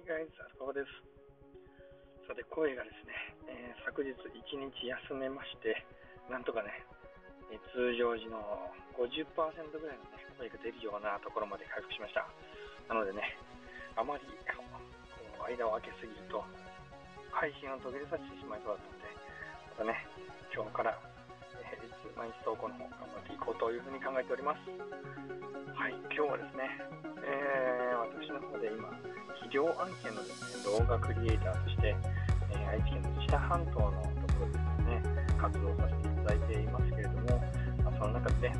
Hey guys, アルです。さて、声がですね、えー、昨日1日休めまして、なんとかね、えー、通常時の50%ぐらいのね、声が出るようなところまで回復しました。なのでね、あまりこう間を空けすぎると、配信を途切れさせてしまいそうだったので、またね、今日から、えー、いつ毎日投稿の方頑張っていこうというふうに考えております。はい、今日はですね、えー、私の方で今、企業案件のですね、動画クリエイターとして、えー、愛知県の知多半島のところでですね、活動させていただいていますけれども、まあ、その中で、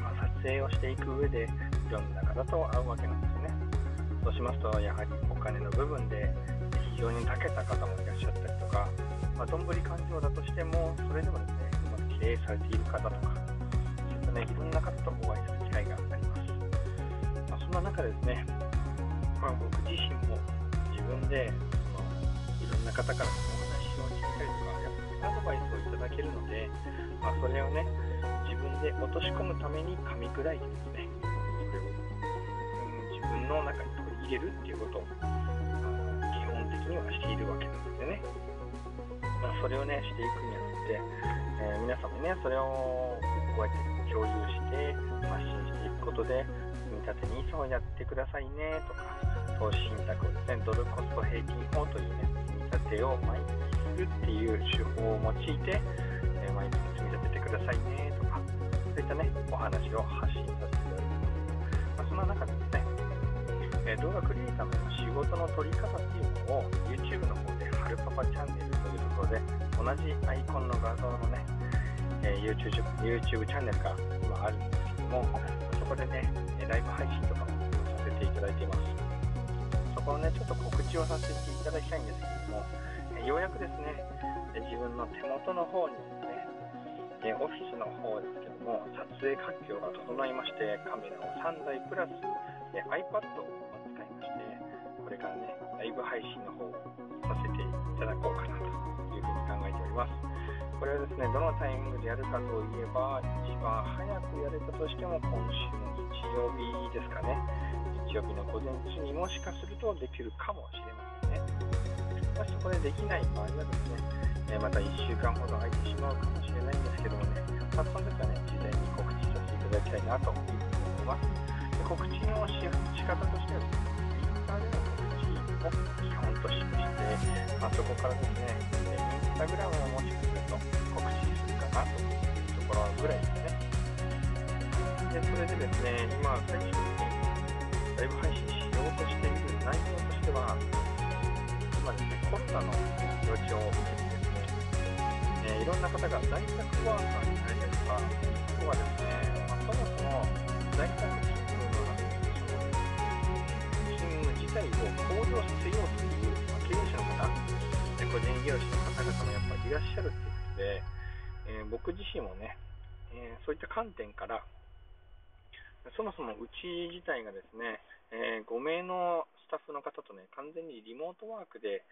まあ、撮影をしていく上で、いろんな方と会うわけなんですね。そうしますと、やはりお金の部分で非常に長けた方もいらっしゃったりとか、まあ、どんぶり勘定だとしても、それでもですね、うまく経営されている方とか、そういったね、いろんな方とお会いする機会がありま。あ、そんな中ですね、まあ、僕自身も自分でそのいろんな方からお話を聞いたりとかやっぱアドバイスをいただけるので、まあ、それをね自分で落とし込むために噛み砕いてですねそれを、うん、自分の中に取り入れるっていうことを、まあ、基本的にはしているわけなんですよね、まあ、それをねしていくにあたって、えー、皆様にねそれをこうやって共有して発信していくことで立て NISA をやってくださいねとか投資信託をですねドルコスト平均法というね積み立てを毎月するっていう手法を用いて、え毎月積み立ててくださいねとかそういったねお話を発信させていただいてます、まあ、そんな中でです。ねえ動画クリエイターの仕事の取り方っていうのを YouTube の方ではるパパチャンネルというところで同じアイコンの画像のね、え YouTube, YouTube チャンネルが今あるんですけどもそこでねライブ配信とかもさせていただいています。そこをねちょっと告知をさせていただきたいんですけどもようやくですね自分の手元の方にですねオフィスの方ですけども撮影環境が整いましてカメラを3台プラス iPad を使いましてこれからねライブ配信の方をさせていただこうかなというふうに考えております。これはですねどのタイミングでやるかといえば一番早くやれたとしても今週の日曜日ですかね。日曜日の午前中にもしかするとできるかもしれませんね。もしこれできない場合はですねえまた1週間ほど空いてしまうかもしれないんですけどもね、まあ、その時はね事前に告知させていただきたいなというふに思います。で告知のし方としては Twitter での告知を基本として、まあ、そこからですね Instagram かなというところぐらいですねでそれでですね、今、最初にライブ配信しようとしている内容としては、今ですね、コロナの状況を受けてですね、えー、いろんな方が在宅ワーカーになりたりとか、あとはですね、まあ、そもそも在宅勤務のその勤務自体を向上させようという、まあ、経営者の方、個人業主の方々もやっぱりいらっしゃるということで、えー、僕自身もね、えー、そういった観点から、そもそもうち自体がですね、えー、5名のスタッフの方とね、完全にリモートワークで、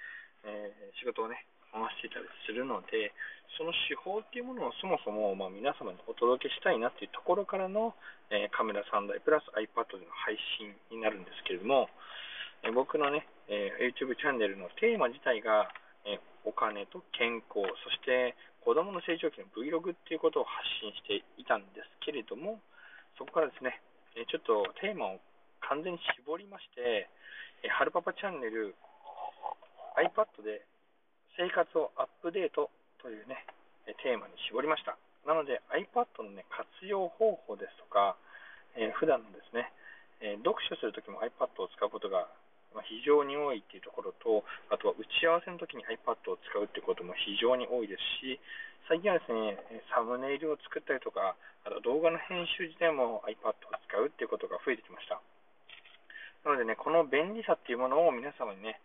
えー、仕事をね、回していたりするので、その手法っていうものをそもそも、まあ、皆様にお届けしたいなっていうところからの、えー、カメラ3台プラス iPad での配信になるんですけれども、え僕のね、え YouTube チャンネルのテーマ自体が、えお金と健康、そして子供の成長期の Vlog っていうことを発信していたんですけれども、そこからですね、ちょっとテーマを完全に絞りまして、はるパパチャンネル iPad で生活をアップデートというね、テーマに絞りました。なので iPad のね、活用方法ですとか、えー、普段のですね、え読書するときも iPad を使うことがま非常に多いっていうところと、あとは打ち合わせの時に iPad を使うってことも非常に多いですし、最近はですね、サムネイルを作ったりとか、あと動画の編集自体も iPad を使うっていうことが増えてきました。なのでね、この便利さっていうものを皆様にね、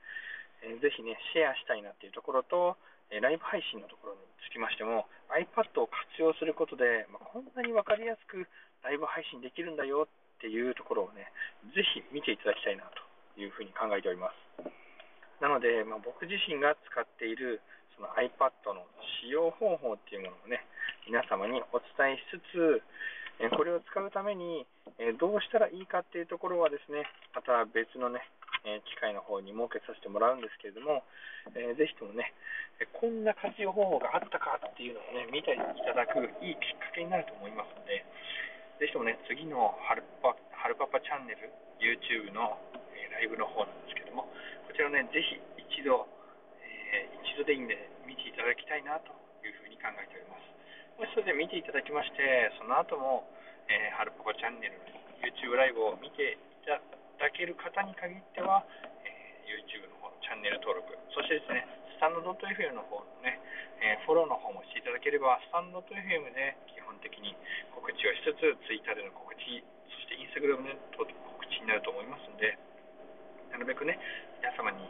えー、ぜひね、シェアしたいなっていうところと、えライブ配信のところにつきましても、iPad を活用することで、まあ、こんなに分かりやすくライブ配信できるんだよっていうところをね、ぜひ見ていただきたいなというふうに考えております。なので、まあ、僕自身が使っているその iPad の使用方法っていうものをね、皆様にお伝えしつつ、これを使うためにどうしたらいいかっていうところはですね、また別のね、機会の方に設けさせてもらうんですけれども、えー、ぜひともね、こんな活用方法があったかっていうのをね、見ていただくいいきっかけになると思いますので、ぜひともね、次のハルパハルパパチャンネル、YouTube の、ライブの方なんですけども、こちらね、ぜひ一度、えー、一度でいいんで見ていただきたいなというふうに考えております。もしそれで見ていただきまして、その後も、えー、ハルパパチャンネルの YouTube ライブを見ていただける方に限っては、えー、YouTube の方のチャンネル登録、そしてですね、スタンド .fm の方のね、えー、フォローの方もしていただければ、スタンド .fm で基本的に告知をしつつ、Twitter での告知、そして Instagram での告知になると思いますので、なるべくね、皆様に、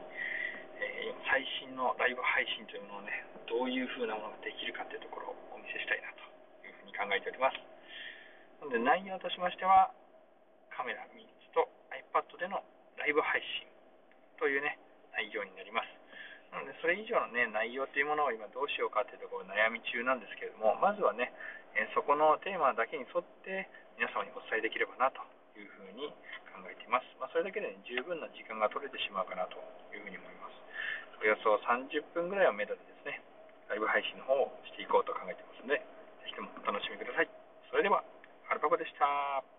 えー、最新のライブ配信というものをね、どういう風なものができるかというところをお見せしたいなというふうに考えております。なので内容としましては、カメラ3つと iPad でのライブ配信というね、内容になります。なので、それ以上のね、内容というものを今どうしようかというところ悩み中なんですけれども、まずはね、えそこのテーマだけに沿って皆様にお伝えできればなというふうに考えています。まあ、それだけで、ね、十分な時間が取れてしまうかなというふうに思います。およそ30分ぐらいをめどにですね、ライブ配信の方をしていこうと考えていますので、ぜひとも楽しみください。それでは、アルパカでした。